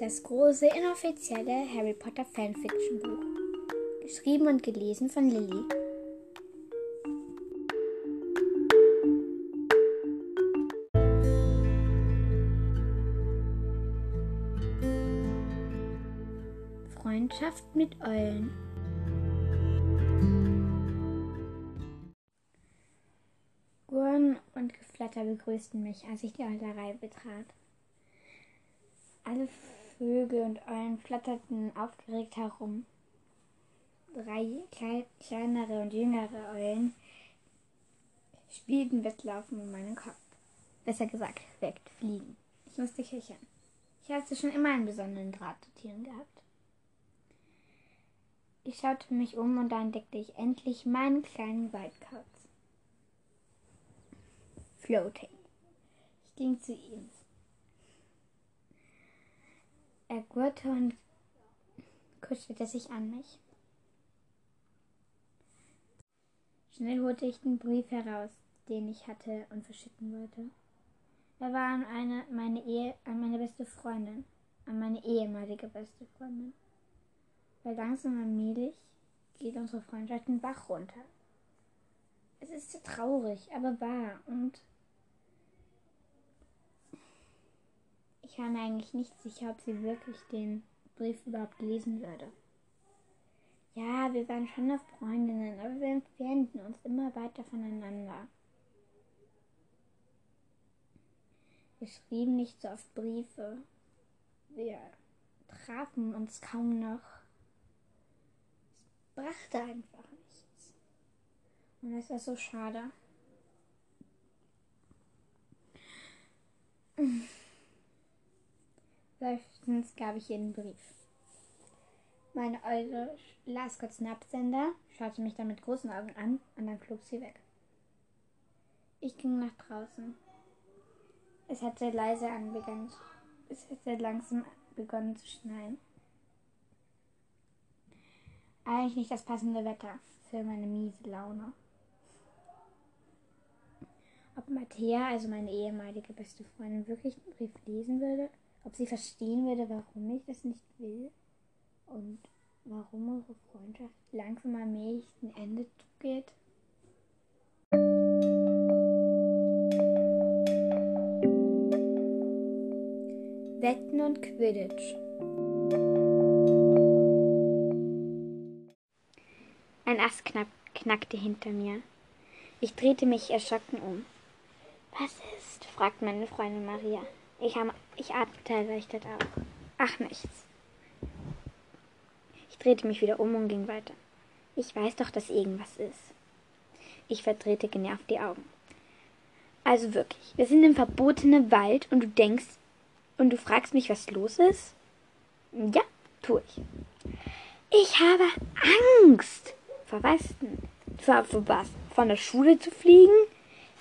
Das große inoffizielle Harry Potter Fanfiction Buch. Geschrieben und gelesen von Lilly. Freundschaft mit Eulen. Gurren und Geflatter begrüßten mich, als ich die Eulerei betrat. Alle Vögel und Eulen flatterten aufgeregt herum. Drei klei kleinere und jüngere Eulen spielten Wettlaufen um meinen Kopf. Besser gesagt, wegfliegen. Ich musste kichern. Ich hatte schon immer einen besonderen Draht zu Tieren gehabt. Ich schaute mich um und da entdeckte ich endlich meinen kleinen Waldkauz. Floating. Ich ging zu ihm. Er gurrte und kuschelte sich an mich. Schnell holte ich den Brief heraus, den ich hatte und verschicken wollte. Er war an eine, meine Ehe, an meine beste Freundin, an meine ehemalige beste Freundin. Weil langsam allmählich geht unsere Freundschaft den Bach runter. Es ist so traurig, aber wahr und ich war mir eigentlich nicht sicher, ob sie wirklich den Brief überhaupt lesen würde. Ja, wir waren schon noch Freundinnen, aber wir entfernten uns immer weiter voneinander. Wir schrieben nicht so oft Briefe. Wir trafen uns kaum noch. Es brachte einfach nichts. Und das war so schade. Seufzend gab ich ihr den Brief. Meine Eule las kurz den Absender, schaute mich dann mit großen Augen an und dann flog sie weg. Ich ging nach draußen. Es hatte leise anbegonnen. Es hatte langsam begonnen zu schneien. Eigentlich nicht das passende Wetter für meine miese Laune. Ob Mattea, also meine ehemalige beste Freundin, wirklich den Brief lesen würde? Ob sie verstehen würde, warum ich das nicht will? Und warum unsere Freundschaft langsam allmählich ein Ende zugeht? Wetten und Quidditch. Ein Ast knapp, knackte hinter mir. Ich drehte mich erschrocken um. Was ist? fragte meine Freundin Maria. Ich, ich atmete erleichtert auf. Ach, nichts. Ich drehte mich wieder um und ging weiter. Ich weiß doch, dass irgendwas ist. Ich verdrehte genervt die Augen. Also wirklich, wir sind im verbotenen Wald und du denkst, und du fragst mich, was los ist? Ja, tue ich. Ich habe Angst. Vor was denn? Vor, vor was? Von der Schule zu fliegen?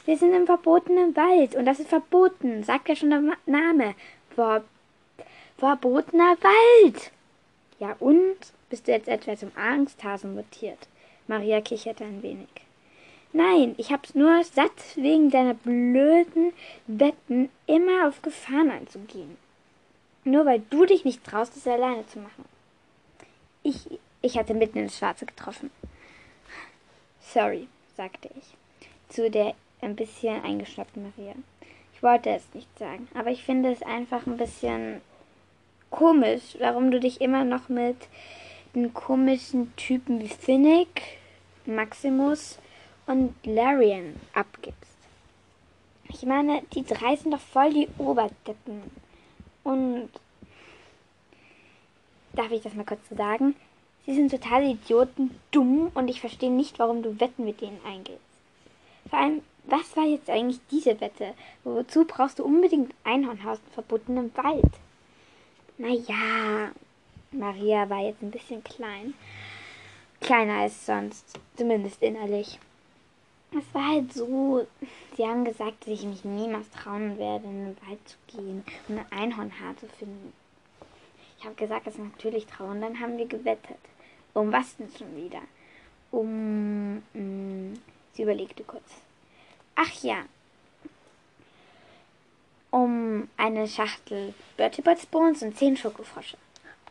Wir sind im verbotenen Wald und das ist verboten, sagt ja schon der Name. Vor, verbotener Wald. Ja und? Bist du jetzt etwa zum Angsthasen mutiert? Maria kicherte ein wenig. Nein, ich hab's nur satt, wegen deiner blöden Wetten immer auf Gefahren einzugehen. Nur weil du dich nicht traust, es alleine zu machen. Ich, ich hatte mitten ins Schwarze getroffen. Sorry, sagte ich zu der ein bisschen eingeschnappten Maria. Ich wollte es nicht sagen, aber ich finde es einfach ein bisschen komisch, warum du dich immer noch mit den komischen Typen wie Finnick, Maximus und Larian abgibst. Ich meine, die drei sind doch voll die Oberdeppen. Und darf ich das mal kurz so sagen? Sie sind total Idioten, dumm und ich verstehe nicht, warum du Wetten mit denen eingehst. Vor allem, was war jetzt eigentlich diese Wette? Wozu brauchst du unbedingt Einhornhaus im verbotenen Wald? Naja, Maria war jetzt ein bisschen klein. Kleiner als sonst, zumindest innerlich. Es war halt so, sie haben gesagt, dass ich mich niemals trauen werde, in den Wald zu gehen und ein Einhornhaar zu finden. Ich habe gesagt, dass ich natürlich trauen. Dann haben wir gewettet. Um was denn schon wieder? Um. Mh, mm, sie überlegte kurz. Ach ja. Um eine Schachtel Bertie Bots Bones und zehn Schokofrosche.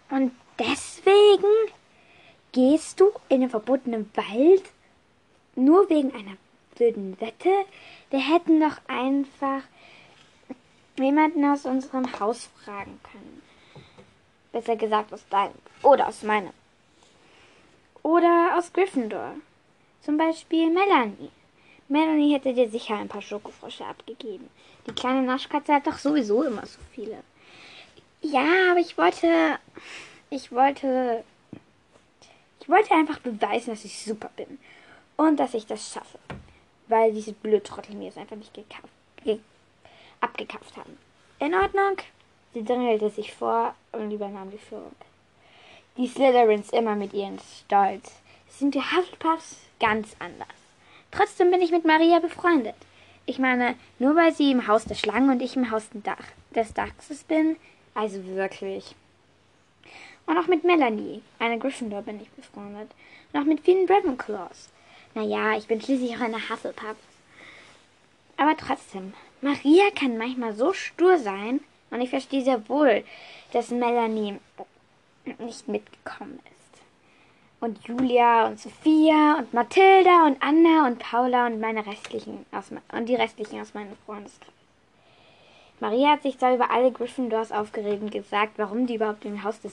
Und deswegen gehst du in den verbotenen Wald nur wegen einer blöden Wette? Wir hätten doch einfach jemanden aus unserem Haus fragen können. Besser gesagt aus deinem oder aus meinem. Oder aus Gryffindor. Zum Beispiel Melanie. Melanie hätte dir sicher ein paar Schokofrosche abgegeben. Die kleine Naschkatze hat doch sowieso immer so viele. Ja, aber ich wollte. Ich wollte. Ich wollte einfach beweisen, dass ich super bin. Und dass ich das schaffe. Weil diese Blödtrottel mir es einfach nicht gekauft, ge abgekauft haben. In Ordnung? Sie drängelte sich vor und übernahm die Führung. Die Slytherins immer mit ihren Stolz. Sind die Hufflepuffs ganz anders. Trotzdem bin ich mit Maria befreundet. Ich meine, nur weil sie im Haus der Schlangen und ich im Haus des Dachses bin, also wirklich. Und auch mit Melanie, einer Gryffindor, bin ich befreundet. Und auch mit vielen Ravenclaws. Naja, ich bin schließlich auch eine Hufflepuff. Aber trotzdem, Maria kann manchmal so stur sein, und ich verstehe sehr wohl, dass Melanie nicht mitgekommen ist. Und Julia und Sophia und Mathilda und Anna und Paula und meine restlichen aus, und die restlichen aus meinem Freundeskreis. Maria hat sich zwar über alle Gryffindors aufgeregt und gesagt, warum die überhaupt im Haus des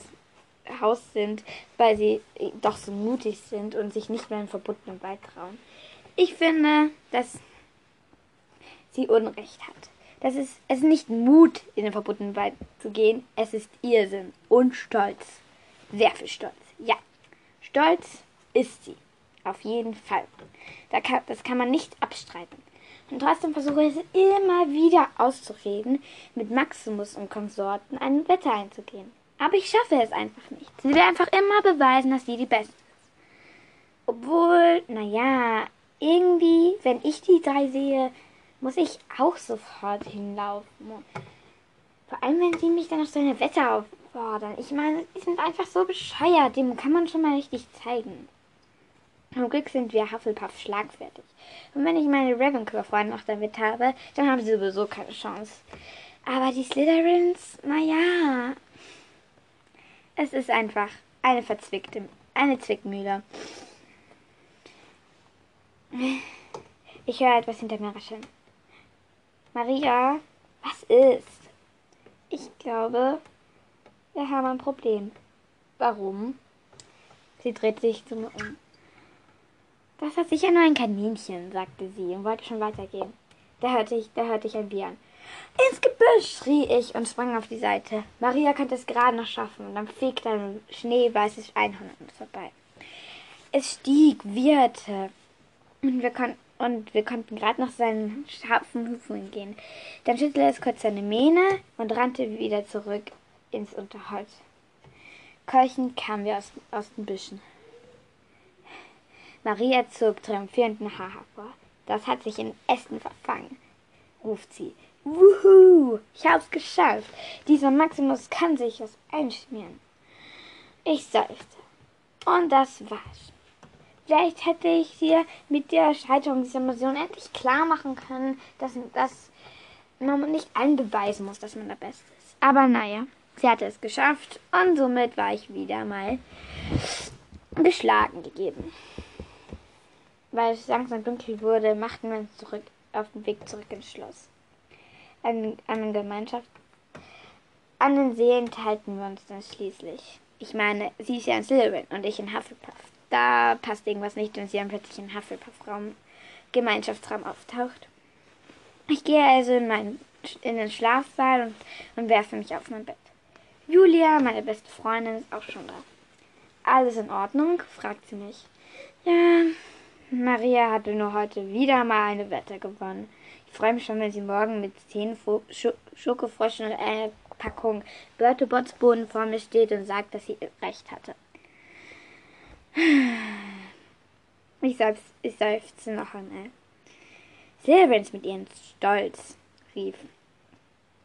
Haus sind, weil sie doch so mutig sind und sich nicht mehr in verbotenen Wald trauen. Ich finde, dass sie Unrecht hat. Das ist es ist nicht Mut, in den verbotenen Wald zu gehen, es ist Irrsinn und Stolz. Sehr viel Stolz. Ja, Stolz ist sie. Auf jeden Fall. Da kann, das kann man nicht abstreiten. Und trotzdem versuche ich es immer wieder auszureden, mit Maximus und Konsorten ein Wetter einzugehen. Aber ich schaffe es einfach nicht. Sie will einfach immer beweisen, dass sie die Beste ist. Obwohl, naja, irgendwie, wenn ich die drei sehe, muss ich auch sofort hinlaufen. Vor allem, wenn sie mich dann auf so eine Wette auffordern. Ich meine, die sind einfach so bescheuert. Dem kann man schon mal richtig zeigen. Zum Glück sind wir Hufflepuff schlagfertig. Und wenn ich meine Ravenclaw-Freunde noch damit habe, dann haben sie sowieso keine Chance. Aber die Slytherins, naja, es ist einfach eine verzwickte, eine Zwickmühle. Ich höre etwas hinter mir rascheln. Maria, was ist? Ich glaube, wir haben ein Problem. Warum? Sie dreht sich zu mir um. Das hat sicher nur ein Kaninchen, sagte sie und wollte schon weitergehen. Da hörte ich, da hörte ich ein Bier ins Gebüsch, schrie ich und sprang auf die Seite. Maria konnte es gerade noch schaffen und dann fegte ein schneeweißes Einhorn an uns vorbei. Es stieg, wieherte und wir, kon und wir konnten gerade noch seinen scharfen Hufen gehen. Dann schüttelte es kurz seine Mähne und rannte wieder zurück ins Unterholz. Keuchend kamen wir aus, aus den Büschen. Maria zog triumphierend ein Haar hervor. Das hat sich in Ästen verfangen, ruft sie. Wuhu, ich hab's geschafft. Dieser Maximus kann sich was einschmieren. Ich seufzte. Und das war's. Vielleicht hätte ich dir mit der Scheiterung dieser Mission endlich klar machen können, dass, dass man nicht allen beweisen muss, dass man der Beste ist. Aber naja, sie hatte es geschafft und somit war ich wieder mal geschlagen gegeben. Weil es langsam dunkel wurde, machten wir uns zurück auf den Weg zurück ins Schloss an, an Gemeinschaft. An den Seelen teilten wir uns dann schließlich. Ich meine, sie ist ja ein Slytherin und ich in Hufflepuff. Da passt irgendwas nicht, wenn sie dann plötzlich in Hufflepuff-Raum, Gemeinschaftsraum auftaucht. Ich gehe also in, mein, in den Schlafsaal und, und werfe mich auf mein Bett. Julia, meine beste Freundin, ist auch schon da. Alles in Ordnung? fragt sie mich. Ja, Maria hatte nur heute wieder mal eine Wette gewonnen freue mich schon, wenn sie morgen mit zehn Sch Schokofroschen und einer Packung Börtebotsbohnen vor mir steht und sagt, dass sie recht hatte. Ich, seufz, ich seufze noch einmal. Silberns mit ihren Stolz, rief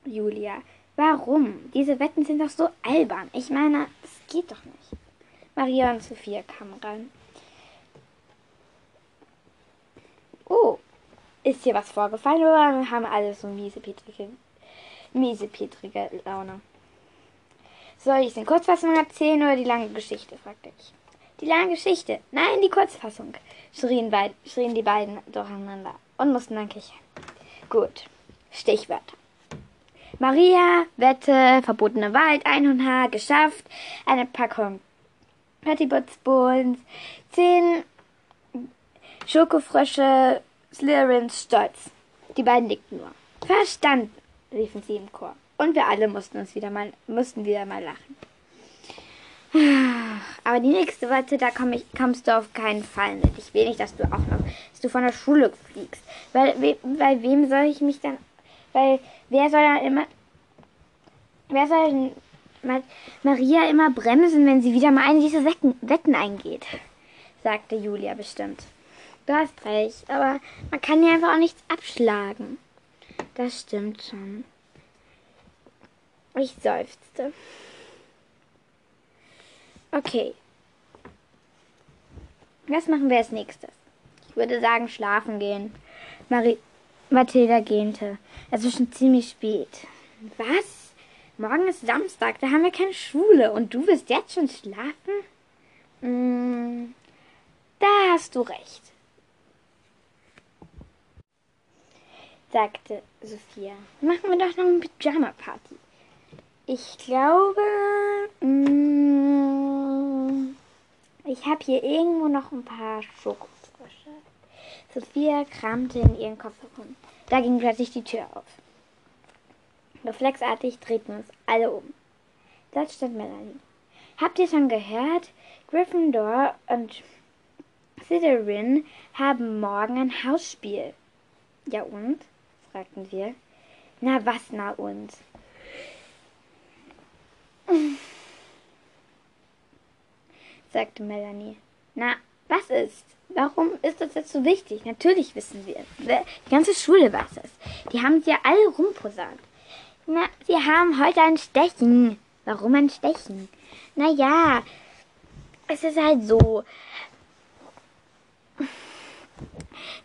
Julia. Warum? Diese Wetten sind doch so albern. Ich meine, es geht doch nicht. Maria und Sophia kamen rein. Oh, ist hier was vorgefallen oder haben alle so miese Petrichen? miesepetrige Laune. Soll ich es in Kurzfassung erzählen oder die lange Geschichte? fragte ich. Die lange Geschichte. Nein, die Kurzfassung, schrien, beid, schrien die beiden durcheinander und mussten dann kichern. Gut. Stichwörter. Maria, Wette, verbotene Wald, Einhornhaar, geschafft, eine Packung Pettibotsbohlen, zehn Schokofrösche, Slytherins Stolz. Die beiden nickten nur. Verstanden, riefen sie im Chor. Und wir alle mussten uns wieder mal, mussten wieder mal lachen. Aber die nächste Wette, da komm ich, kommst du auf keinen Fall mit. Ich will nicht, dass du auch noch, dass du von der Schule fliegst. Weil, we, bei wem soll ich mich dann, weil, wer soll dann immer, wer soll Maria immer bremsen, wenn sie wieder mal eine dieser Wetten, Wetten eingeht? sagte Julia bestimmt. Du hast recht, aber man kann ja einfach auch nichts abschlagen. Das stimmt schon. Ich seufzte. Okay. Was machen wir als nächstes? Ich würde sagen, schlafen gehen. Marie Mathilda gähnte. Es ist schon ziemlich spät. Was? Morgen ist Samstag, da haben wir keine Schule und du willst jetzt schon schlafen? Mm, da hast du recht, sagte Sophia. Machen wir doch noch eine Pyjama-Party. Ich glaube, mm, ich habe hier irgendwo noch ein paar Schokofrösche. Sophia kramte in ihren Koffer rum. Da ging plötzlich die Tür auf. Reflexartig drehten uns alle um. Dort stand Melanie. Habt ihr schon gehört? Gryffindor und Slytherin haben morgen ein Hausspiel. Ja und? fragten wir. Na was, na und? sagte Melanie. Na, was ist? Warum ist das jetzt so wichtig? Natürlich wissen wir es. Die ganze Schule weiß es. Die haben sie ja alle rumposaunt. Na, sie haben heute ein Stechen. Warum ein Stechen? Na ja, es ist halt so.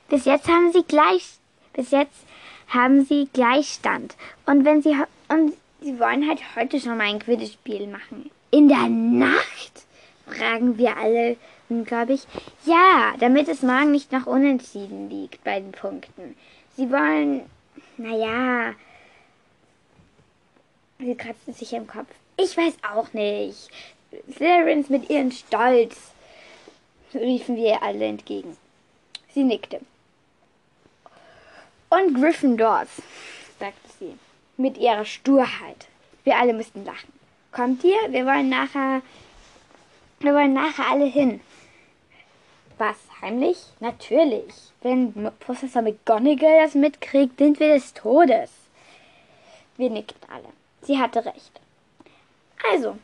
Bis jetzt haben sie gleich, bis jetzt haben sie Gleichstand. Und wenn sie, und sie wollen halt heute schon mal ein Quidditch-Spiel machen. In der Nacht? Fragen wir alle ungläubig. Ja, damit es morgen nicht noch unentschieden liegt bei den Punkten. Sie wollen, naja, sie kratzten sich im Kopf. Ich weiß auch nicht. Slytherins mit ihren Stolz, riefen wir alle entgegen. Sie nickte. Und Gryffindors, sagte sie, mit ihrer Sturheit. Wir alle müssten lachen. Kommt ihr? Wir wollen nachher, wir wollen nachher alle hin. Was, heimlich? Natürlich. Wenn Professor McGonagall das mitkriegt, sind wir des Todes. Wir nickten alle. Sie hatte recht. Also,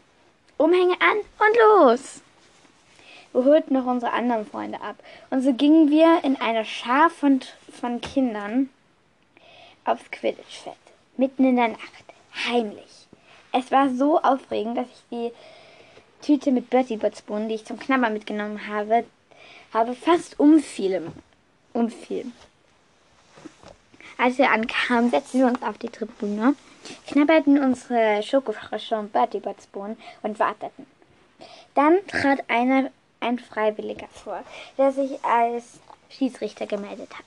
Umhänge an und los! Wir holten noch unsere anderen Freunde ab. Und so gingen wir in einer Schar von, von Kindern aufs Quidditch-Feld. Mitten in der Nacht. Heimlich. Es war so aufregend, dass ich die Tüte mit Bertie Botsbohnen, die ich zum Knabbern mitgenommen habe, habe fast umfiel. umfiel. Als wir ankamen, setzten wir uns auf die Tribüne, knabberten unsere Schokofrösche und Bertie und warteten. Dann trat einer ein Freiwilliger vor, der sich als Schiedsrichter gemeldet hat.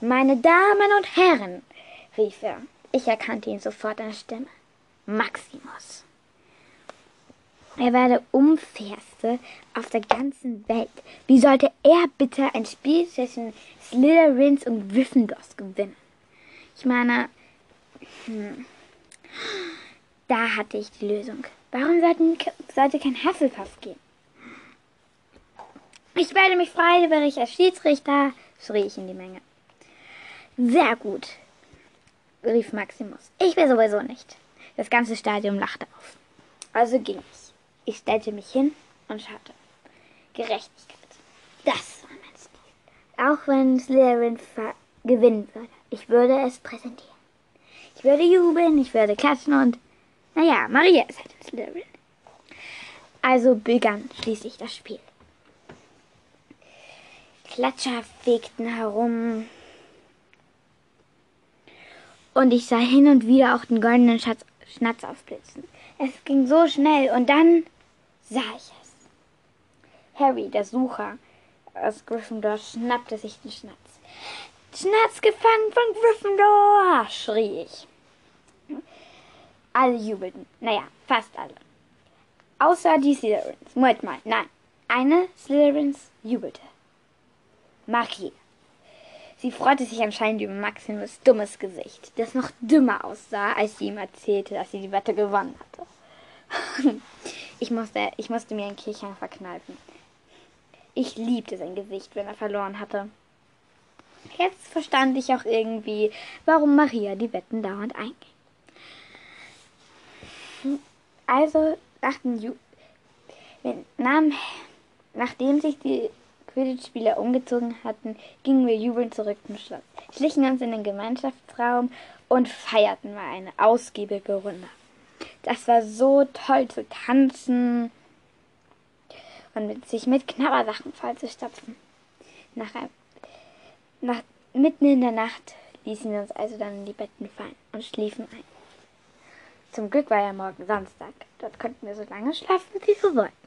Meine Damen und Herren, rief er. Ich erkannte ihn sofort an der Stimme. Maximus. Er war der unfairste auf der ganzen Welt. Wie sollte er bitte ein Spiel zwischen Slytherins und Gryffindors gewinnen? Ich meine, hm, da hatte ich die Lösung. Warum sollten, sollte kein Hufflepuff gehen? Ich werde mich freiwillig als Schiedsrichter, schrie ich in die Menge. Sehr gut, rief Maximus. Ich will sowieso nicht. Das ganze Stadion lachte auf. Also ging ich. Ich stellte mich hin und schaute. Gerechtigkeit. Das war mein Stil. Auch wenn Slytherin gewinnen würde. Ich würde es präsentieren. Ich würde jubeln, ich würde klatschen und... Naja, Maria ist halt ein Slytherin. Also begann schließlich das Spiel. Klatscher fegten herum und ich sah hin und wieder auch den goldenen Schatz, Schnatz aufblitzen. Es ging so schnell und dann sah ich es. Harry, der Sucher aus Gryffindor, schnappte sich den Schnatz. Schnatz gefangen von Gryffindor! schrie ich. Alle jubelten. Naja, fast alle. Außer die Slytherins. Moment mal, nein. Eine Slytherins jubelte. Marie. Sie freute sich anscheinend über Maximus dummes Gesicht, das noch dümmer aussah, als sie ihm erzählte, dass sie die Wette gewonnen hatte. Ich, musste, ich musste mir ein Kichern verkneifen. Ich liebte sein Gesicht, wenn er verloren hatte. Jetzt verstand ich auch irgendwie, warum Maria die Wetten dauernd einging. Also nach nahm, nachdem sich die Quidditch-Spieler umgezogen hatten, gingen wir jubelnd zurück zum Schloss, schlichen uns in den Gemeinschaftsraum und feierten mal eine ausgiebige Runde. Das war so toll zu tanzen und mit, sich mit Knabbersachen vollzustopfen. Nach, nach mitten in der Nacht ließen wir uns also dann in die Betten fallen und schliefen ein. Zum Glück war ja morgen Samstag. Dort konnten wir so lange schlafen, wie wir wollten.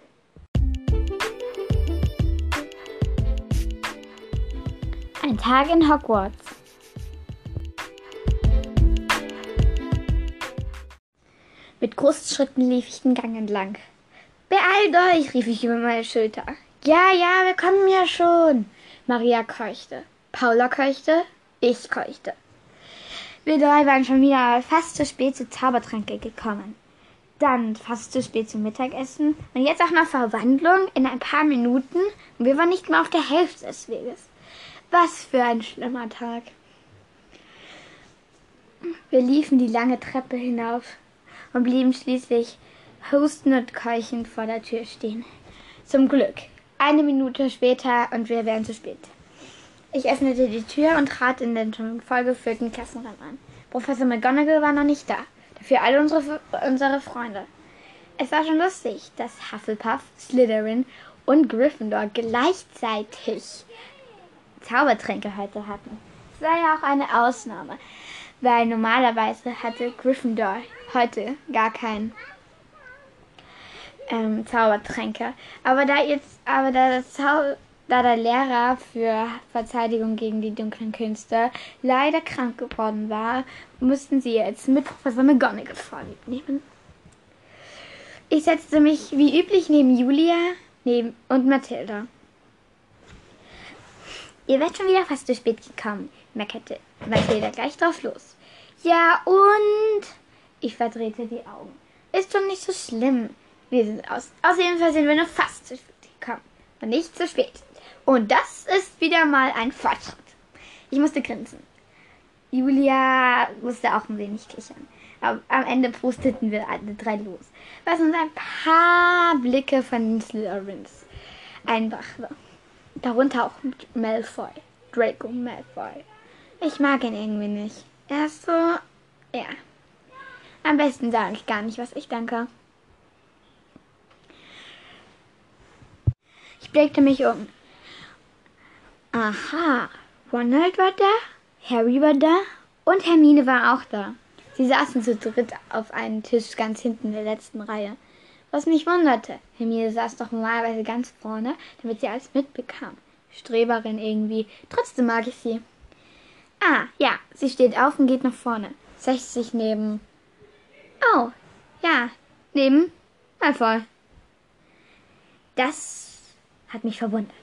Ein Tag in Hogwarts. Mit großen Schritten lief ich den Gang entlang. Beeilt euch, rief ich über meine Schulter. Ja, ja, wir kommen ja schon. Maria keuchte. Paula keuchte. Ich keuchte. Wir drei waren schon wieder fast zu spät zur Zaubertränke gekommen. Dann fast zu spät zum Mittagessen und jetzt auch noch Verwandlung in ein paar Minuten und wir waren nicht mal auf der Hälfte des Weges. Was für ein schlimmer Tag. Wir liefen die lange Treppe hinauf und blieben schließlich hustend und keuchend vor der Tür stehen. Zum Glück. Eine Minute später und wir wären zu spät. Ich öffnete die Tür und trat in den schon vollgefüllten Klassenraum an. Professor McGonagall war noch nicht da. Dafür alle unsere, unsere Freunde. Es war schon lustig, dass Hufflepuff, Slytherin und Gryffindor gleichzeitig Zaubertränke heute hatten. Es war ja auch eine Ausnahme, weil normalerweise hatte Gryffindor heute gar keinen ähm, Zaubertränke. Aber da jetzt, aber da das Zau da der Lehrer für Verteidigung gegen die dunklen Künste leider krank geworden war, mussten sie jetzt mit Professor McGonagall vorlieb nehmen. Ich setzte mich wie üblich neben Julia neben und Mathilda. Ihr werdet schon wieder fast zu spät gekommen, meckerte Mathilda gleich drauf los. Ja, und? Ich verdrehte die Augen. Ist doch nicht so schlimm. Wir sind aus. Außerdem sind wir nur fast zu spät gekommen. Und nicht zu spät. Und das ist wieder mal ein Fortschritt. Ich musste grinsen. Julia musste auch ein wenig kichern. Aber am Ende prosteten wir alle drei los, was uns ein paar Blicke von Slytherins einbrachte. Darunter auch Malfoy, Draco Malfoy. Ich mag ihn irgendwie nicht. Er ist so, ja. Am besten sage ich gar nicht, was ich denke. Ich blickte mich um. Aha, Ronald war da, Harry war da und Hermine war auch da. Sie saßen zu dritt auf einem Tisch ganz hinten in der letzten Reihe. Was mich wunderte, Hermine saß doch normalerweise ganz vorne, damit sie alles mitbekam. Streberin irgendwie. Trotzdem mag ich sie. Ah, ja, sie steht auf und geht nach vorne. Setzt sich neben. Oh, ja, neben Malfoy. Das hat mich verwundert.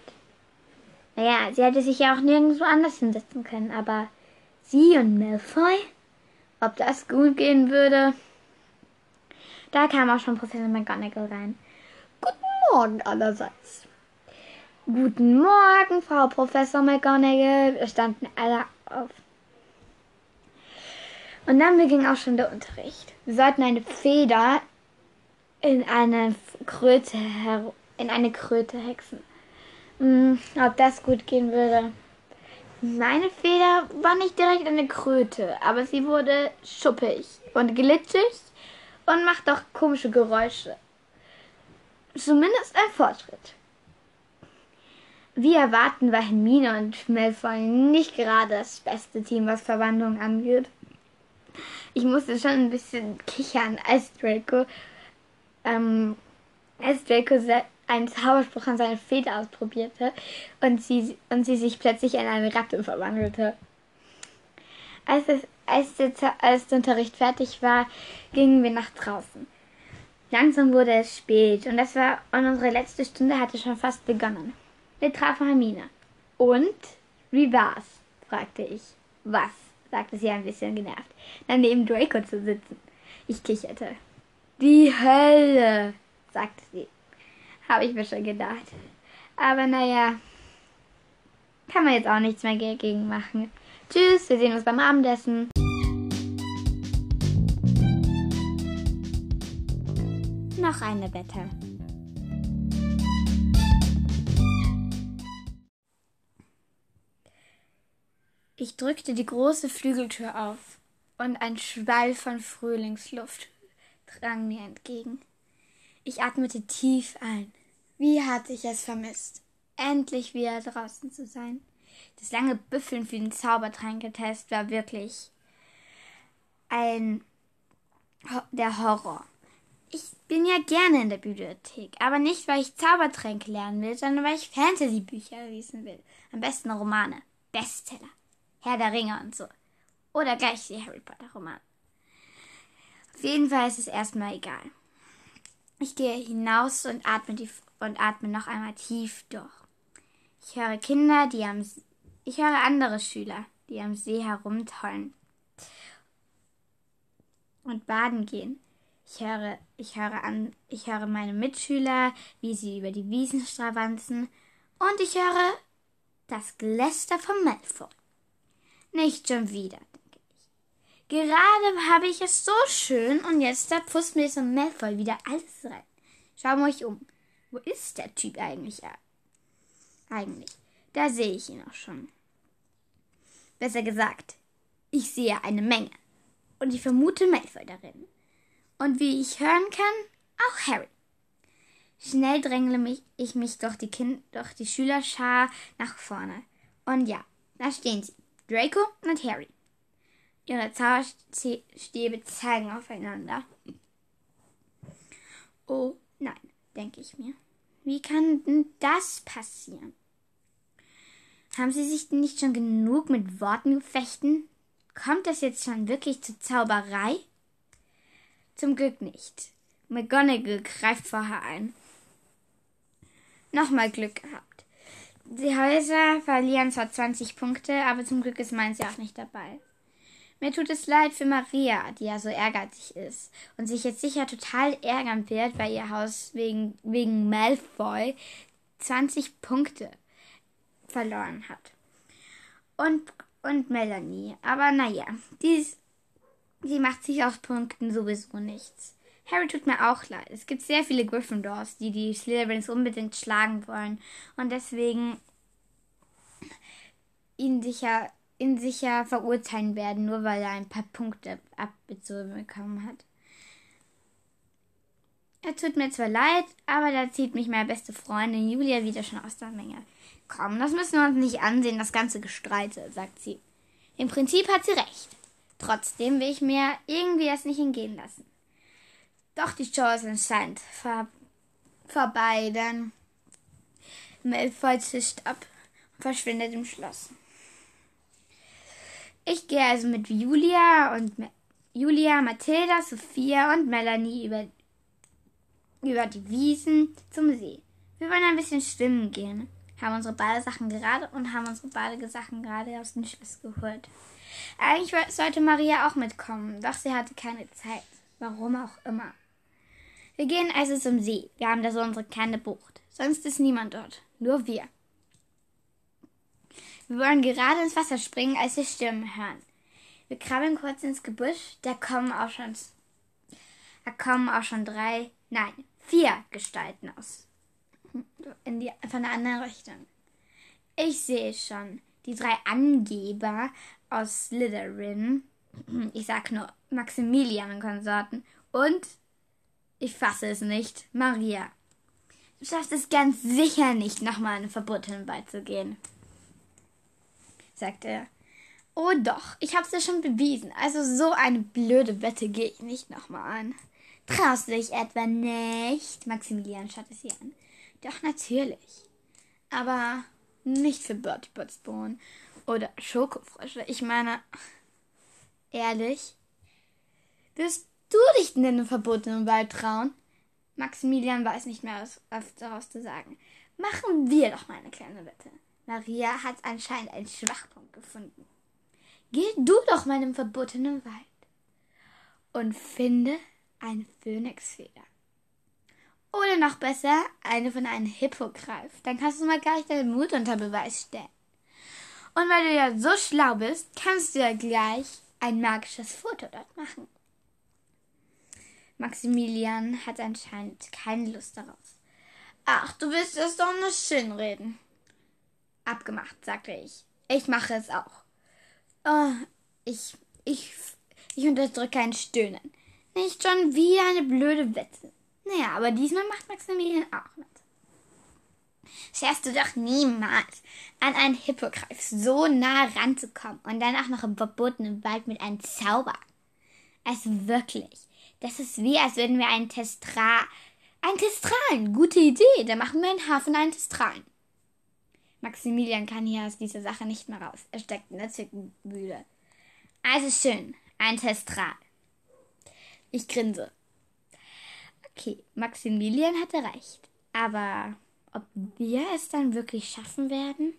Naja, sie hätte sich ja auch nirgendwo anders hinsetzen können, aber sie und Malfoy? Ob das gut gehen würde? Da kam auch schon Professor McGonagall rein. Guten Morgen allerseits. Guten Morgen, Frau Professor McGonagall. Wir standen alle auf. Und dann beging auch schon der Unterricht. Wir sollten eine Feder in eine Kröte in eine Kröte hexen. Hm, ob das gut gehen würde. Meine Feder war nicht direkt eine Kröte, aber sie wurde schuppig und glitschig und macht auch komische Geräusche. Zumindest ein Fortschritt. Wie erwarten war Hermine und Malfoy nicht gerade das beste Team, was Verwandlung angeht. Ich musste schon ein bisschen kichern, als Draco, ähm, als Draco einen Zauberspruch an seine Feder ausprobierte und sie, und sie sich plötzlich in eine Ratte verwandelte. Als, es, als, der, als der Unterricht fertig war, gingen wir nach draußen. Langsam wurde es spät und das war und unsere letzte Stunde hatte schon fast begonnen. Wir trafen Hermine. Und wie war's? fragte ich. Was? Sagte sie ein bisschen genervt, daneben Draco zu sitzen. Ich kicherte. Die Hölle, sagte sie. Habe ich mir schon gedacht. Aber naja, kann man jetzt auch nichts mehr dagegen machen. Tschüss, wir sehen uns beim Abendessen. Noch eine Wette. Ich drückte die große Flügeltür auf, und ein Schwall von Frühlingsluft drang mir entgegen. Ich atmete tief ein. Wie hatte ich es vermisst, endlich wieder draußen zu sein. Das lange Büffeln für den Zaubertränketest war wirklich ein der Horror. Ich bin ja gerne in der Bibliothek, aber nicht, weil ich Zaubertränke lernen will, sondern weil ich Fantasy-Bücher lesen will. Am besten Romane. Bestseller. Herr der Ringe und so. Oder gleich die Harry Potter Roman. Auf jeden Fall ist es erstmal egal. Ich gehe hinaus und atme, die, und atme noch einmal tief durch. Ich höre Kinder, die am ich höre andere Schüler, die am See herumtollen und baden gehen. Ich höre, ich höre an, ich höre meine Mitschüler, wie sie über die Wiesen stravanzen, und ich höre das Geläster von Malfoy. Nicht schon wieder, denke ich. Gerade habe ich es so schön und jetzt da pfusst mir so Malfoy wieder alles rein. Schauen wir euch um. Wo ist der Typ eigentlich? Eigentlich. Da sehe ich ihn auch schon. Besser gesagt, ich sehe eine Menge. Und ich vermute Malfoy darin. Und wie ich hören kann, auch Harry. Schnell drängle mich, ich mich durch die, kind, durch die Schülerschar nach vorne. Und ja, da stehen sie. Draco und Harry. Ihre Zauberstäbe zeigen aufeinander. Oh nein, denke ich mir. Wie kann denn das passieren? Haben Sie sich denn nicht schon genug mit Worten gefechten? Kommt das jetzt schon wirklich zur Zauberei? Zum Glück nicht. McGonagall greift vorher ein. Nochmal Glück gehabt. Die Häuser verlieren zwar 20 Punkte, aber zum Glück ist meins ja auch nicht dabei. Mir tut es leid für Maria, die ja so ehrgeizig ist und sich jetzt sicher total ärgern wird, weil ihr Haus wegen, wegen Malfoy 20 Punkte verloren hat. Und, und Melanie. Aber naja, die, die macht sich aus Punkten sowieso nichts. Harry tut mir auch leid. Es gibt sehr viele Gryffindors, die die Slytherins unbedingt schlagen wollen und deswegen ihn sicher, ihn sicher verurteilen werden, nur weil er ein paar Punkte abbezogen bekommen hat. Er tut mir zwar leid, aber da zieht mich meine beste Freundin Julia wieder schon aus der Menge. Komm, das müssen wir uns nicht ansehen, das ganze Gestreite, sagt sie. Im Prinzip hat sie recht. Trotzdem will ich mir irgendwie das nicht hingehen lassen. Doch die ist anscheinend vor, vorbei, denn Malfoy zischt ab und verschwindet im Schloss. Ich gehe also mit Julia und Julia, Mathilda, Sophia und Melanie über, über die Wiesen zum See. Wir wollen ein bisschen schwimmen gehen, haben unsere Badesachen gerade und haben unsere Badesachen gerade aus dem Schloss geholt. Eigentlich sollte Maria auch mitkommen, doch sie hatte keine Zeit. Warum auch immer. Wir gehen also zum See. Wir haben da so unsere kleine Bucht. Sonst ist niemand dort. Nur wir. Wir wollen gerade ins Wasser springen, als wir Stimmen hören. Wir krabbeln kurz ins Gebüsch. Da kommen auch schon, da kommen auch schon drei, nein, vier Gestalten aus. In die, von der anderen Richtung. Ich sehe schon. Die drei Angeber aus Slytherin. Ich sag nur Maximilian und Konsorten. Und ich fasse es nicht. Maria. Du schaffst es ganz sicher nicht, nochmal einem Verbotenen beizugehen, sagte er. Oh doch, ich hab's dir schon bewiesen. Also so eine blöde Wette gehe ich nicht nochmal an. Traust du dich etwa nicht? Maximilian schaute sie an. Doch natürlich. Aber nicht für Bertie Botsbohnen oder Schokofrösche. Ich meine, ehrlich, wirst du dich in den verbotenen Wald trauen? Maximilian weiß nicht mehr, was daraus zu sagen. Machen wir doch mal eine kleine Wette. Maria hat anscheinend einen Schwachpunkt gefunden. Geh du doch mal im verbotenen Wald und finde eine Phönixfeder. Oder noch besser, eine von einem Hippogreif. Dann kannst du mal gleich deinen Mut unter Beweis stellen. Und weil du ja so schlau bist, kannst du ja gleich ein magisches Foto dort machen. Maximilian hat anscheinend keine Lust darauf. Ach, du willst es doch nur schön reden. Abgemacht, sagte ich. Ich mache es auch. Oh, ich, ich, ich unterdrücke ein Stöhnen. Nicht schon wie eine blöde Wette. Naja, aber diesmal macht Maximilian auch mit. Scherst du doch niemals, an einen Hippogreif so nah ranzukommen und dann auch noch im verbotenen Wald mit einem Zauber. Also wirklich, das ist wie, als würden wir einen Testra... Ein Testralen, gute Idee, dann machen wir einen Hafen einen Testralen. Maximilian kann hier aus dieser Sache nicht mehr raus. Er steckt in der Zickenmühle. Also schön, ein Testral. Ich grinse. Okay, Maximilian hatte recht. Aber ob wir es dann wirklich schaffen werden?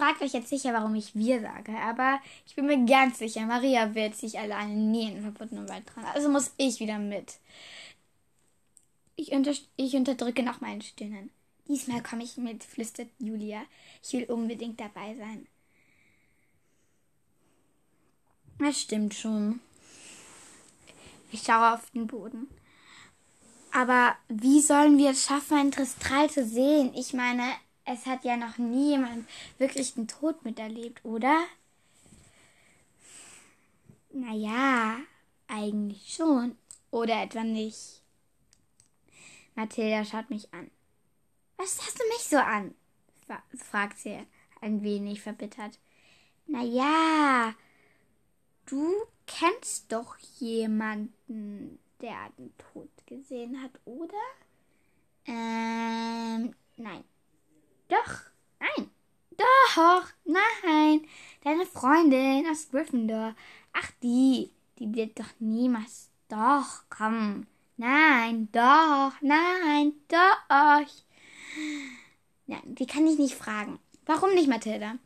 Fragt euch jetzt sicher, warum ich wir sage, aber ich bin mir ganz sicher, Maria wird sich alleine nie in den verbotenen Wald tragen. Also muss ich wieder mit. Ich, unter ich unterdrücke noch meinen Stimmen. Diesmal komme ich mit, flüstert Julia. Ich will unbedingt dabei sein. Das stimmt schon. Ich schaue auf den Boden. Aber wie sollen wir es schaffen, ein Tristral zu sehen? Ich meine, es hat ja noch nie jemand wirklich den Tod miterlebt, oder? Naja, eigentlich schon. Oder etwa nicht. Mathilda schaut mich an. Was hast du mich so an? fragt sie ein wenig verbittert. Naja, du kennst doch jemanden, der den Tod gesehen hat, oder? Ähm, nein. Doch, nein. Doch, nein. Deine Freundin aus Gryffindor. Ach, die. Die wird doch niemals. Doch, komm. Nein, doch, nein, doch. Nein, die kann ich nicht fragen. Warum nicht, Mathilda?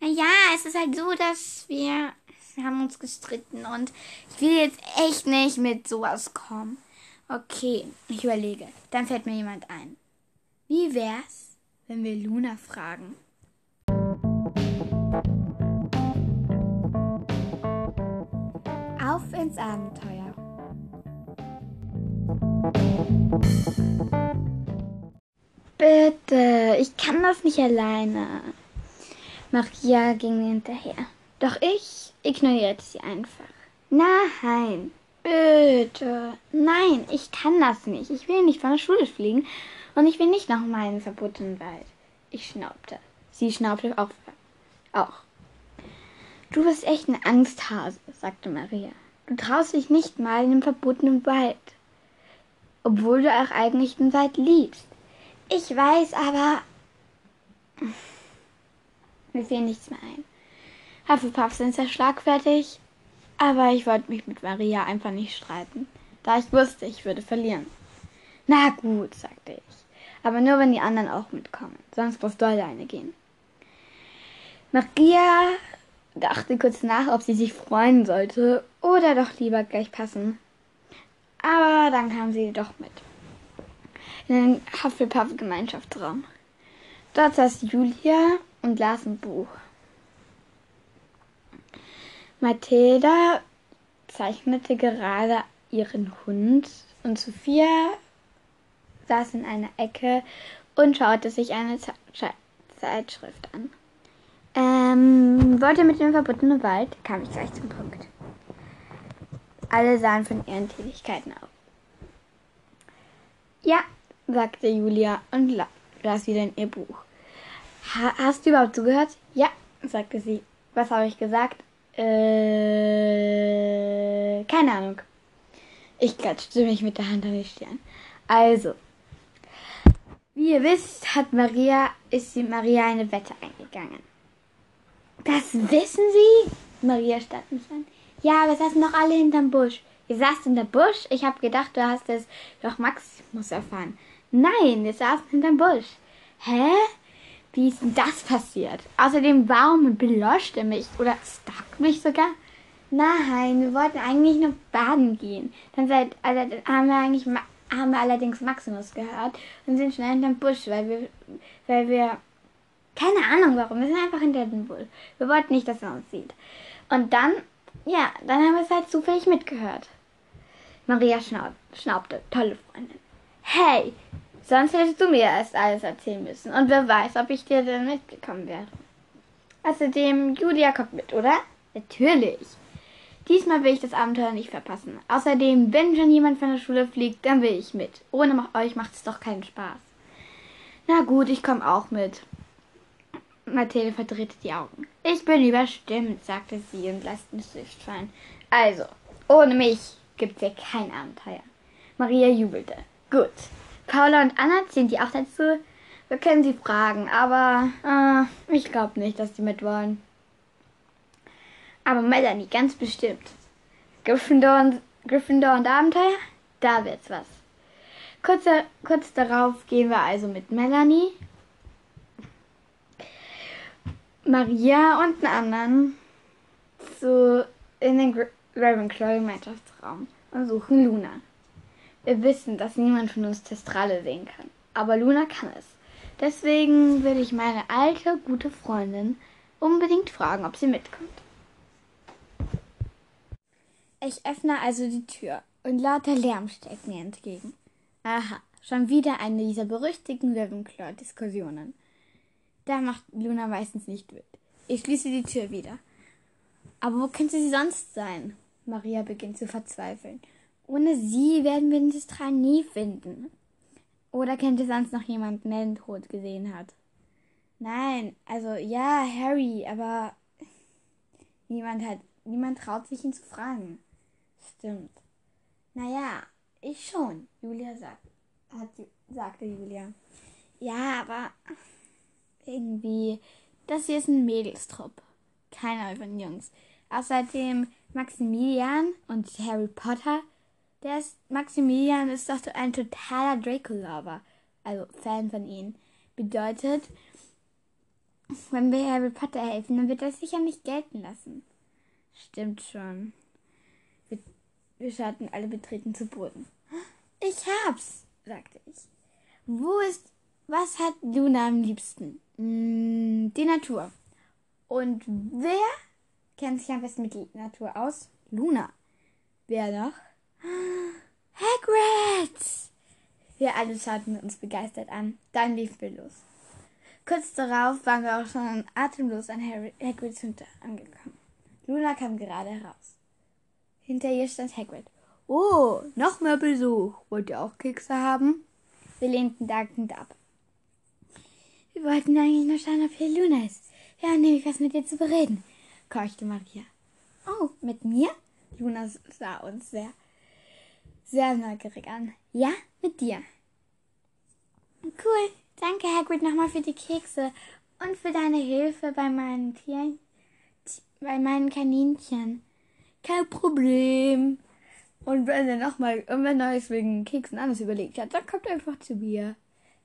Naja, es ist halt so, dass wir wir haben uns gestritten und ich will jetzt echt nicht mit sowas kommen. Okay, ich überlege. Dann fällt mir jemand ein. Wie wär's, wenn wir Luna fragen? Auf ins Abenteuer. Bitte, ich kann das nicht alleine. Maria ging hinterher. Doch ich ignorierte sie einfach. Nein, bitte. Nein, ich kann das nicht. Ich will nicht von der Schule fliegen und ich will nicht noch mal in den verbotenen Wald. Ich schnaubte. Sie schnaubte auch. auch. Du bist echt ein Angsthase, sagte Maria. Du traust dich nicht mal in den verbotenen Wald. Obwohl du auch eigentlich den Wald liebst. Ich weiß, aber. Mir fehlt nichts mehr ein. Hufflepuff sind sehr schlagfertig, aber ich wollte mich mit Maria einfach nicht streiten, da ich wusste, ich würde verlieren. Na gut, sagte ich, aber nur wenn die anderen auch mitkommen, sonst musst du alleine gehen. Maria dachte kurz nach, ob sie sich freuen sollte oder doch lieber gleich passen. Aber dann kam sie doch mit. In den Hufflepuff-Gemeinschaftsraum. Dort saß Julia und las ein Buch. Mathilda zeichnete gerade ihren Hund und Sophia saß in einer Ecke und schaute sich eine Ze Zeitschrift an. Ähm, wollt ihr mit dem verbotenen Wald? Kam ich gleich zum Punkt. Alle sahen von ihren Tätigkeiten auf. Ja, sagte Julia und las wieder in ihr Buch. Ha hast du überhaupt zugehört? Ja, sagte sie Was habe ich gesagt? Äh, keine Ahnung. Ich klatschte mich mit der Hand an die Stirn. Also, wie ihr wisst, hat Maria, ist die Maria eine Wette eingegangen. Das wissen Sie? Maria starrt mich an. Ja, wir saßen doch alle hinterm Busch. Ihr saßt in der Busch? Ich habe gedacht, du hast es. Doch Max muss erfahren. Nein, wir saßen hinterm Busch. Hä? Wie ist denn das passiert? Außerdem, warum beloscht er mich? Oder stalkt mich sogar? Nein, wir wollten eigentlich nur baden gehen. Dann, seid, also, dann haben wir eigentlich haben wir allerdings Maximus gehört und sind schnell hinterm Busch, weil wir, weil wir, keine Ahnung warum, wir sind einfach hinter dem Busch. Wir wollten nicht, dass er uns sieht. Und dann, ja, dann haben wir es halt zufällig mitgehört. Maria schnaub, schnaubte, tolle Freundin. Hey, sonst hättest du mir erst alles erzählen müssen. Und wer weiß, ob ich dir dann mitgekommen wäre. Außerdem, Julia kommt mit, oder? Natürlich. Diesmal will ich das Abenteuer nicht verpassen. Außerdem, wenn schon jemand von der Schule fliegt, dann will ich mit. Ohne euch macht es doch keinen Spaß. Na gut, ich komme auch mit. Mathilde verdrehte die Augen. Ich bin überstimmt, sagte sie und lässt den Stift fallen. Also, ohne mich gibt's hier kein Abenteuer. Maria jubelte. Gut. Paula und Anna ziehen die auch dazu. Wir können sie fragen, aber äh, ich glaube nicht, dass sie mitwollen. Aber Melanie, ganz bestimmt. Gryffindor und, Gryffindor und Abenteuer? Da wird's was. Kurz, kurz darauf gehen wir also mit Melanie, Maria und den anderen zu, in den Ravenclaw-Gemeinschaftsraum und suchen Luna. Wir wissen, dass niemand von uns Testrale sehen kann, aber Luna kann es. Deswegen will ich meine alte, gute Freundin unbedingt fragen, ob sie mitkommt. Ich öffne also die Tür und lauter Lärm steckt mir entgegen. Aha, schon wieder eine dieser berüchtigten Ravenclaw-Diskussionen. Da macht Luna meistens nicht mit. Ich schließe die Tür wieder. Aber wo könnte sie sonst sein? Maria beginnt zu verzweifeln. Ohne sie werden wir den Sistral nie finden. Oder kennt ihr sonst noch jemanden, der den gesehen hat? Nein, also ja, Harry, aber niemand hat, niemand traut sich ihn zu fragen. Stimmt. Naja, ich schon, Julia sagt, hat, sagte Julia. Ja, aber irgendwie, das hier ist ein Mädelstrupp. Keiner von Jungs. Außerdem Maximilian und Harry Potter. Der ist, Maximilian ist doch ein totaler Draco-Lover. Also Fan von ihnen. Bedeutet, wenn wir Harry Potter helfen, dann wird er sicher nicht gelten lassen. Stimmt schon. Wir schauten alle betreten zu Boden. Ich hab's, sagte ich. Wo ist, was hat Luna am liebsten? Hm, die Natur. Und wer kennt sich am besten mit der Natur aus? Luna. Wer noch? Hagrid! Wir alle schauten uns begeistert an. Dann liefen wir los. Kurz darauf waren wir auch schon atemlos an Harry, Hagrids Hütte angekommen. Luna kam gerade heraus. Hinter ihr stand Hagrid. Oh, noch mehr Besuch. Wollt ihr auch Kekse haben? Wir lehnten dankend ab. Wir wollten eigentlich nur schauen, ob hier Luna ist. Ja, nämlich was mit ihr zu bereden, keuchte Maria. Oh, mit mir? Luna sah uns sehr, sehr neugierig an. Ja, mit dir. Cool. Danke, Hagrid, nochmal für die Kekse und für deine Hilfe bei meinen Tieren, bei meinen Kaninchen. Kein Problem. Und wenn er nochmal, wenn er es wegen Keksen anders überlegt hat, dann kommt er einfach zu mir.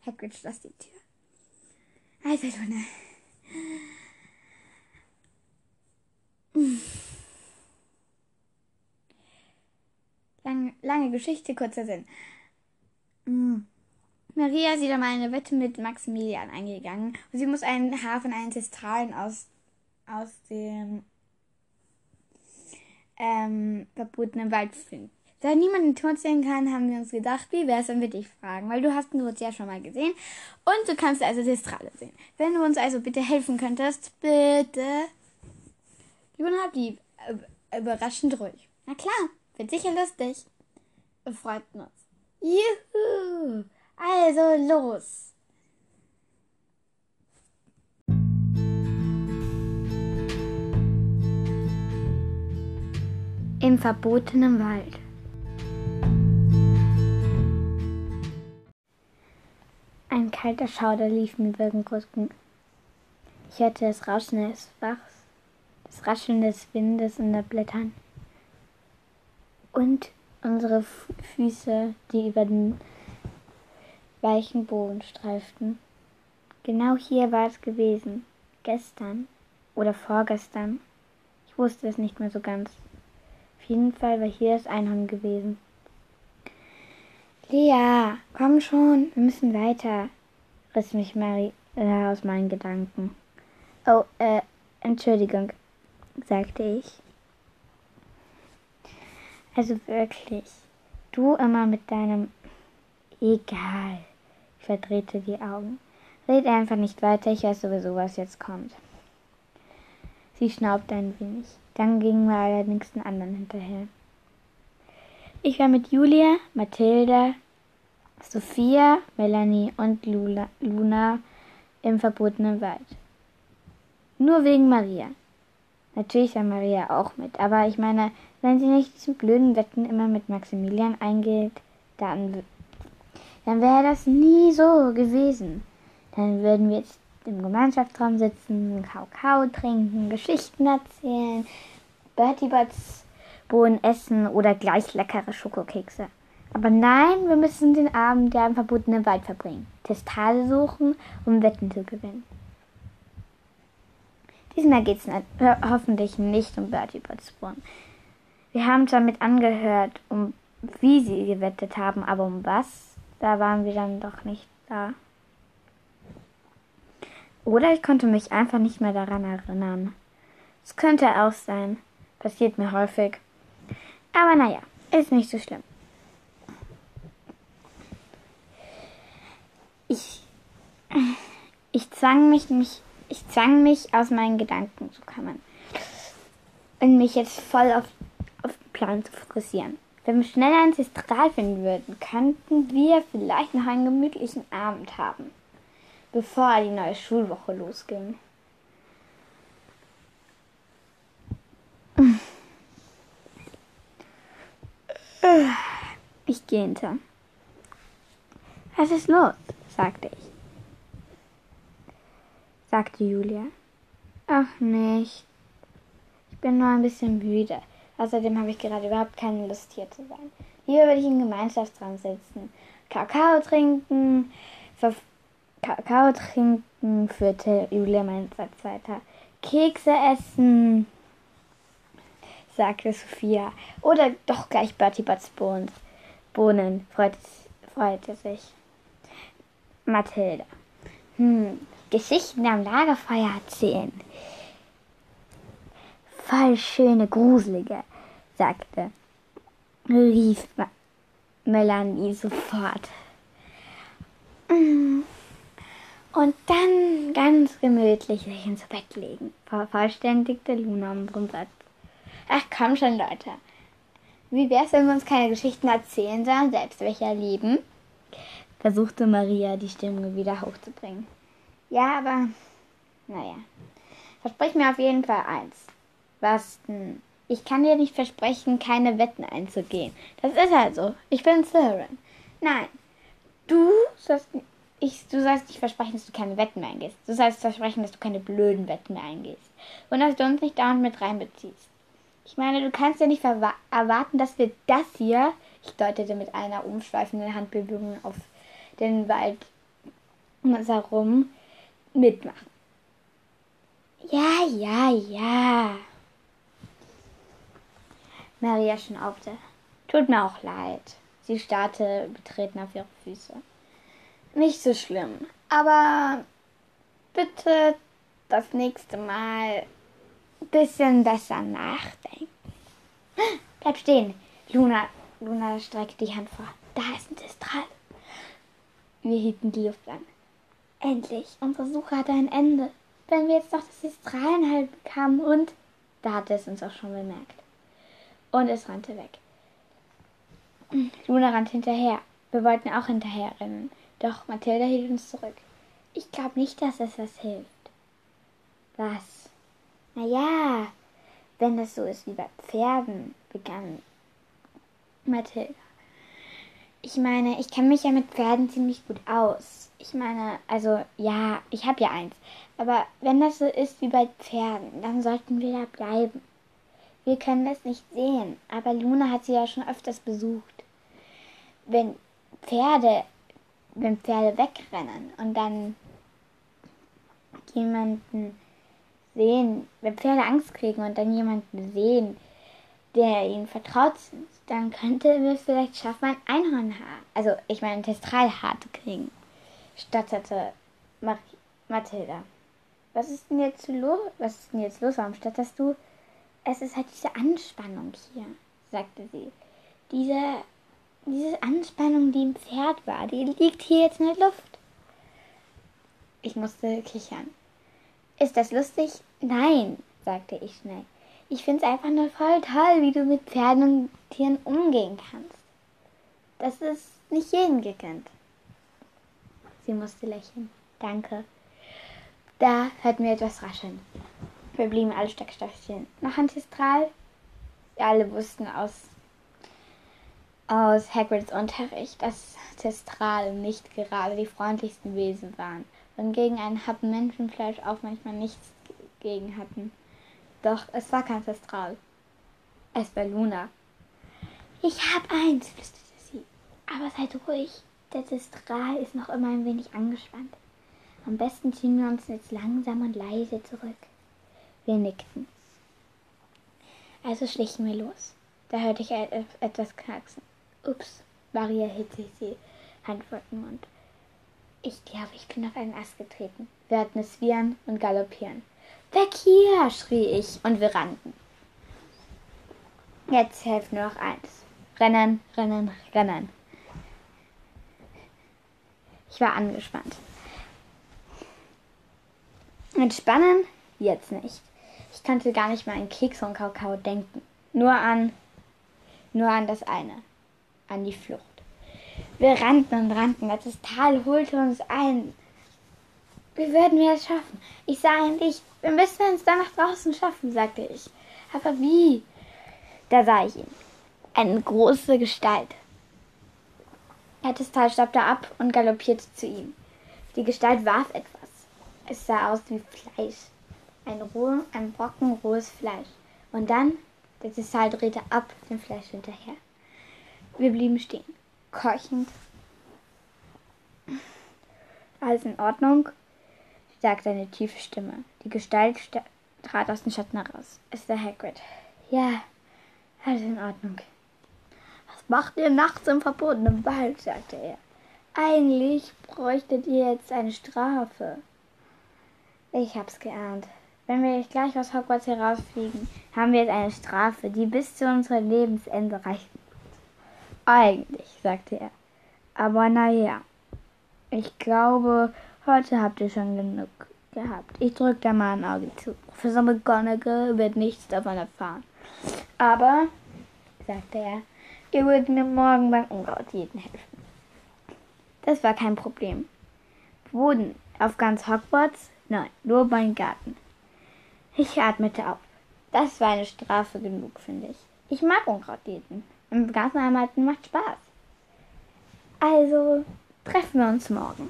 Hagrid schloss die Tür. Also, Luna. Lange, lange Geschichte, kurzer Sinn. Mm. Maria ist wieder mal eine Wette mit Maximilian eingegangen und sie muss einen Haar von einem Testralen aus, aus dem ähm, verbotenen Wald finden. Da niemand den Tod sehen kann, haben wir uns gedacht, wie wäre es, wenn wir dich fragen? Weil du hast den Tod ja schon mal gesehen und du kannst also Testrale sehen. Wenn du uns also bitte helfen könntest, bitte. Luna blieb äh, überraschend ruhig. Na klar, wird sicher lustig. Wir freuten uns. Juhu! Also los! Im verbotenen Wald. Ein kalter Schauder lief mir über den Rücken. Ich hörte das Rauschen des Bachs, das Rascheln des Windes in den Blättern und unsere Füße, die über den weichen Boden streiften. Genau hier war es gewesen. Gestern oder vorgestern. Ich wusste es nicht mehr so ganz. Jeden Fall war hier das Einhorn gewesen. Lea, komm schon, wir müssen weiter, riss mich Mary äh, aus meinen Gedanken. Oh, äh, Entschuldigung, sagte ich. Also wirklich, du immer mit deinem Egal. Ich verdrehte die Augen. Red einfach nicht weiter, ich weiß sowieso, was jetzt kommt. Sie schnaubte ein wenig. Dann gingen wir allerdings den anderen hinterher. Ich war mit Julia, Mathilda, Sophia, Melanie und Lula, Luna im verbotenen Wald. Nur wegen Maria. Natürlich war Maria auch mit, aber ich meine, wenn sie nicht diesen blöden Wetten immer mit Maximilian eingeht, dann, dann wäre das nie so gewesen. Dann würden wir jetzt im Gemeinschaftsraum sitzen, Kakao trinken, Geschichten erzählen, Bertie Bots Bohnen essen oder gleich leckere Schokokekse. Aber nein, wir müssen den Abend ja im verbotenen Wald verbringen, Testale suchen, um Wetten zu gewinnen. Diesmal geht es hoffentlich nicht um Bertie Bots Bohnen. Wir haben zwar mit angehört, um wie sie gewettet haben, aber um was, da waren wir dann doch nicht da. Oder ich konnte mich einfach nicht mehr daran erinnern. Es könnte auch sein. Passiert mir häufig. Aber naja, ist nicht so schlimm. Ich, ich zwang mich, mich, ich zwang mich aus meinen Gedanken zu kommen. Und mich jetzt voll auf, auf den Plan zu fokussieren. Wenn wir schneller ins Istral finden würden, könnten wir vielleicht noch einen gemütlichen Abend haben bevor die neue Schulwoche losging. Ich gähnte. Was ist los? sagte ich. sagte Julia. Ach nicht. Ich bin nur ein bisschen müde. Außerdem habe ich gerade überhaupt keine Lust hier zu sein. Hier würde ich im Gemeinschaftsraum sitzen, Kakao trinken, Kakao trinken, führte Julia meinen Satz weiter. Kekse essen, sagte Sophia. Oder doch gleich Bertie Butts Bohnen, freute, freute sich. Mathilda. Hm, Geschichten am Lagerfeuer erzählen. Voll schöne, gruselige, sagte, rief Melanie sofort. Mm. Und dann ganz gemütlich sich ins Bett legen, vervollständigte Luna unseren Satz. Ach komm schon, Leute. Wie wär's, wenn wir uns keine Geschichten erzählen, sondern selbst welche erleben? Versuchte Maria, die Stimmung wieder hochzubringen. Ja, aber naja. Versprich mir auf jeden Fall eins. Was denn? Ich kann dir nicht versprechen, keine Wetten einzugehen. Das ist halt so. Ich bin Slytherin. Nein. Du sollst ich, du sollst nicht versprechen, dass du keine Wetten mehr eingehst. Du sollst versprechen, dass du keine blöden Wetten mehr eingehst. Und dass du uns nicht dauernd mit reinbeziehst. Ich meine, du kannst ja nicht erwarten, dass wir das hier, ich deutete mit einer umschweifenden Handbewegung auf den Wald um uns herum, mitmachen. Ja, ja, ja. Maria schnaubte. Tut mir auch leid. Sie starrte betreten auf ihre Füße nicht so schlimm. Aber bitte das nächste Mal ein bisschen besser nachdenken. Bleib stehen. Luna, Luna streckt die Hand vor. Da ist ein Distral. Wir hielten die Luft an. Endlich, unsere Suche hatte ein Ende. Wenn wir jetzt noch das Distralen halt bekamen und... Da hatte es uns auch schon bemerkt. Und es rannte weg. Luna rannte hinterher. Wir wollten auch hinterher rennen. Doch Mathilda hielt uns zurück. Ich glaube nicht, dass es was hilft. Was? Na ja, wenn das so ist wie bei Pferden, begann Mathilda. Ich meine, ich kenne mich ja mit Pferden ziemlich gut aus. Ich meine, also ja, ich habe ja eins. Aber wenn das so ist wie bei Pferden, dann sollten wir da bleiben. Wir können das nicht sehen, aber Luna hat sie ja schon öfters besucht. Wenn Pferde, wenn Pferde wegrennen und dann jemanden sehen, wenn Pferde Angst kriegen und dann jemanden sehen, der ihnen vertraut sind, dann könnte wir vielleicht schaffen, ein Einhornhaar, also ich meine ein Testralhaar zu kriegen, stattete Mar Mathilda. Was ist denn jetzt los? Was ist denn jetzt los? Warum statterst du? Es ist halt diese Anspannung hier, sagte sie. Diese, diese Anspannung, die im Pferd war, die liegt hier jetzt in der Luft. Ich musste kichern. Ist das lustig? Nein, sagte ich schnell. Ich finde es einfach nur voll toll, wie du mit Pferden und Tieren umgehen kannst. Das ist nicht jedem gegönnt. Sie musste lächeln. Danke. Da hörten wir etwas rascheln. Wir blieben alle steckstoffchen. Noch Antistral? Wir alle wussten aus, aus Hagrids Unterricht, dass Testral nicht gerade die freundlichsten Wesen waren und gegen einen Happen Menschenfleisch auch manchmal nichts gegen hatten. Doch es war kein Testral. Es war Luna. Ich hab eins, flüsterte sie. Aber seid ruhig. Der Testral ist noch immer ein wenig angespannt. Am besten ziehen wir uns jetzt langsam und leise zurück. Wir nickten. Also schlichen wir los. Da hörte ich etwas knacksen. Ups, Maria hielt sich die Hand vor den Mund. Ich glaube, ich bin auf einen Ast getreten. Wir hatten es wiehern und galoppieren. Weg hier, schrie ich und wir rannten. Jetzt hilft nur noch eins. Rennen, rennen, rennen. Ich war angespannt. Entspannen? Jetzt nicht. Ich konnte gar nicht mehr an Keks und Kakao denken. Nur an, nur an das eine. An die Flucht. Wir rannten und rannten. Das Tal holte uns ein. Wie würden wir es schaffen? Ich sah ein Licht. Wir müssen es dann nach draußen schaffen, sagte ich. Aber wie? Da sah ich ihn. Eine große Gestalt. Tal stoppte ab und galoppierte zu ihm. Die Gestalt warf etwas. Es sah aus wie Fleisch. Ein, roh, ein Brocken rohes Fleisch. Und dann, der Tessal drehte ab dem Fleisch hinterher. Wir blieben stehen, keuchend. Alles in Ordnung? sagte eine tiefe Stimme. Die Gestalt trat aus dem Schatten heraus. Es ist der Hagrid. Ja, alles in Ordnung. Was macht ihr nachts im verbotenen Wald? sagte er. Eigentlich bräuchtet ihr jetzt eine Strafe. Ich hab's geahnt. Wenn wir gleich aus Hogwarts herausfliegen, haben wir jetzt eine Strafe, die bis zu unserem Lebensende wird. Eigentlich, sagte er. Aber naja, ich glaube, heute habt ihr schon genug gehabt. Ich drück da mal ein Auge zu. Professor McGonagall wird nichts davon erfahren. Aber, sagte er, ihr würdet mir morgen beim Unkrautjäten helfen. Das war kein Problem. Boden auf ganz Hogwarts Nein, nur mein Garten. Ich atmete auf. Das war eine Strafe genug, finde ich. Ich mag Unkrautdiäten. Im Garten arbeiten macht Spaß. Also treffen wir uns morgen.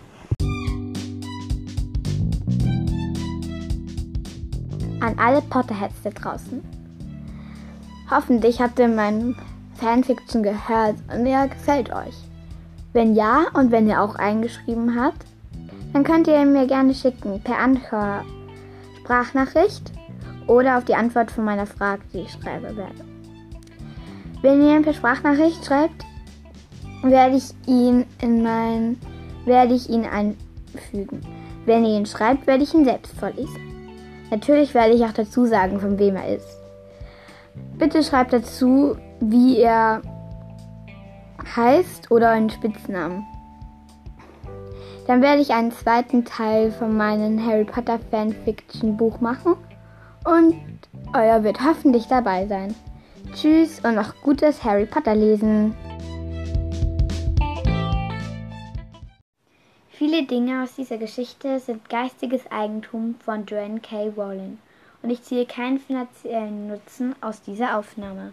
An alle Potterheads da draußen. Hoffentlich habt ihr meinen Fanfiction gehört und er gefällt euch. Wenn ja und wenn ihr auch eingeschrieben habt, dann könnt ihr mir gerne schicken per Anchor Sprachnachricht oder auf die Antwort von meiner Frage, die ich schreibe werde. Wenn ihr per Sprachnachricht schreibt, werde ich ihn in mein werde ich ihn einfügen. Wenn ihr ihn schreibt, werde ich ihn selbst vorlesen. Natürlich werde ich auch dazu sagen, von wem er ist. Bitte schreibt dazu, wie er heißt oder einen Spitznamen. Dann werde ich einen zweiten Teil von meinem Harry Potter Fanfiction Buch machen und euer wird hoffentlich dabei sein. Tschüss und noch gutes Harry Potter lesen. Viele Dinge aus dieser Geschichte sind geistiges Eigentum von Joanne K. Rowling und ich ziehe keinen finanziellen Nutzen aus dieser Aufnahme.